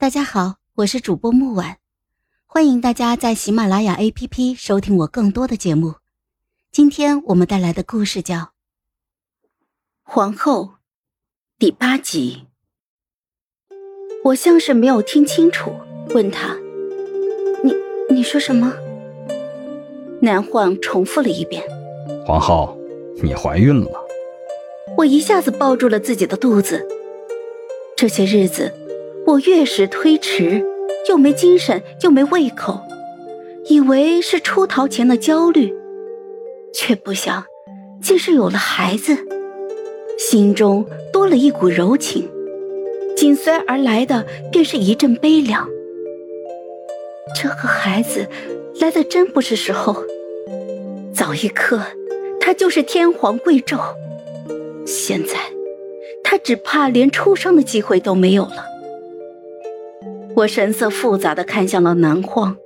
大家好，我是主播木婉，欢迎大家在喜马拉雅 APP 收听我更多的节目。今天我们带来的故事叫《皇后》第八集。我像是没有听清楚，问他：“你你说什么？”南晃重复了一遍：“皇后，你怀孕了。”我一下子抱住了自己的肚子。这些日子。我越是推迟，又没精神，又没胃口，以为是出逃前的焦虑，却不想，竟是有了孩子，心中多了一股柔情，紧随而来的便是一阵悲凉。这个孩子来的真不是时候，早一刻，他就是天皇贵胄，现在，他只怕连出生的机会都没有了。我神色复杂的看向了南荒，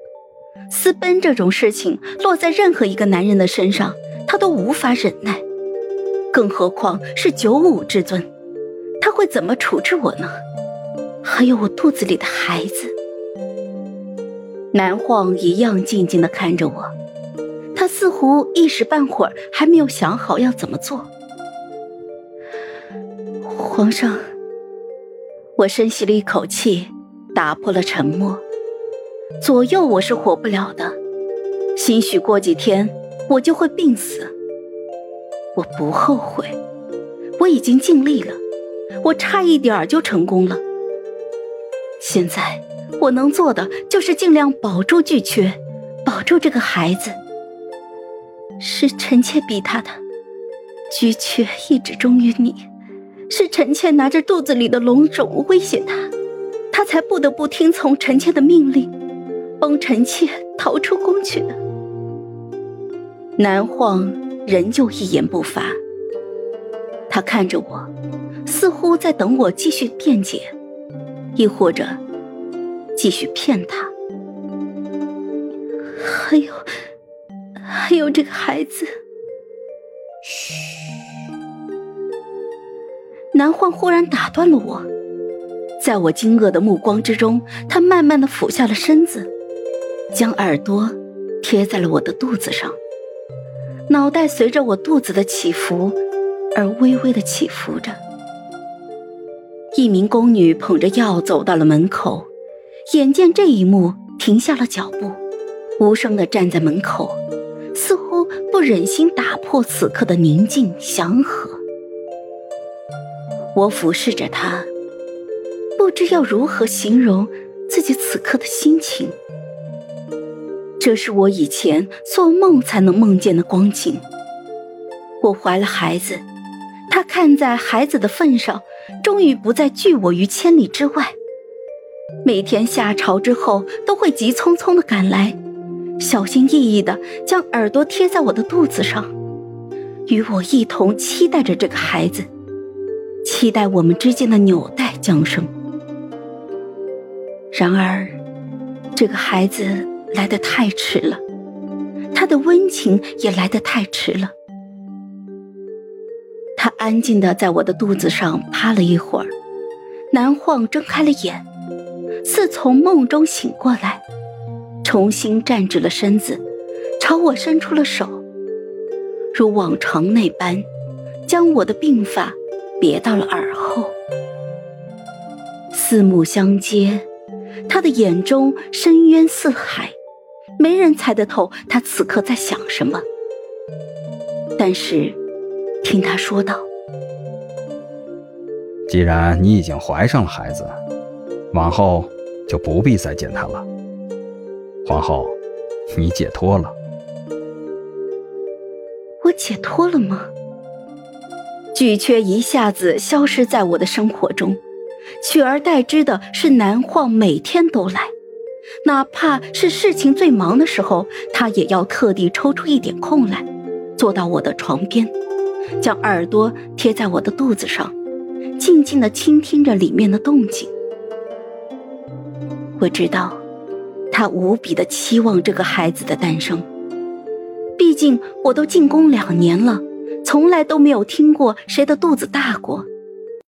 私奔这种事情落在任何一个男人的身上，他都无法忍耐，更何况是九五之尊，他会怎么处置我呢？还有我肚子里的孩子。南晃一样静静的看着我，他似乎一时半会儿还没有想好要怎么做。皇上，我深吸了一口气。打破了沉默，左右我是活不了的，兴许过几天我就会病死。我不后悔，我已经尽力了，我差一点儿就成功了。现在我能做的就是尽量保住巨缺，保住这个孩子。是臣妾逼他的，巨缺一直忠于你，是臣妾拿着肚子里的龙种威胁他。才不得不听从臣妾的命令，帮臣妾逃出宫去的。南晃仍旧一言不发，他看着我，似乎在等我继续辩解，亦或者继续骗他。还有，还有这个孩子。嘘。南晃忽然打断了我。在我惊愕的目光之中，他慢慢的俯下了身子，将耳朵贴在了我的肚子上，脑袋随着我肚子的起伏而微微的起伏着。一名宫女捧着药走到了门口，眼见这一幕，停下了脚步，无声的站在门口，似乎不忍心打破此刻的宁静祥和。我俯视着她。这要如何形容自己此刻的心情。这是我以前做梦才能梦见的光景。我怀了孩子，他看在孩子的份上，终于不再拒我于千里之外。每天下朝之后，都会急匆匆的赶来，小心翼翼的将耳朵贴在我的肚子上，与我一同期待着这个孩子，期待我们之间的纽带降生。然而，这个孩子来得太迟了，他的温情也来得太迟了。他安静的在我的肚子上趴了一会儿，南晃睁开了眼，似从梦中醒过来，重新站直了身子，朝我伸出了手，如往常那般，将我的鬓发别到了耳后，四目相接。他的眼中深渊似海，没人猜得透他此刻在想什么。但是，听他说道：“既然你已经怀上了孩子，往后就不必再见他了。皇后，你解脱了。”我解脱了吗？巨阙一下子消失在我的生活中。取而代之的是南晃每天都来，哪怕是事情最忙的时候，他也要特地抽出一点空来，坐到我的床边，将耳朵贴在我的肚子上，静静的倾听着里面的动静。我知道，他无比的期望这个孩子的诞生，毕竟我都进宫两年了，从来都没有听过谁的肚子大过。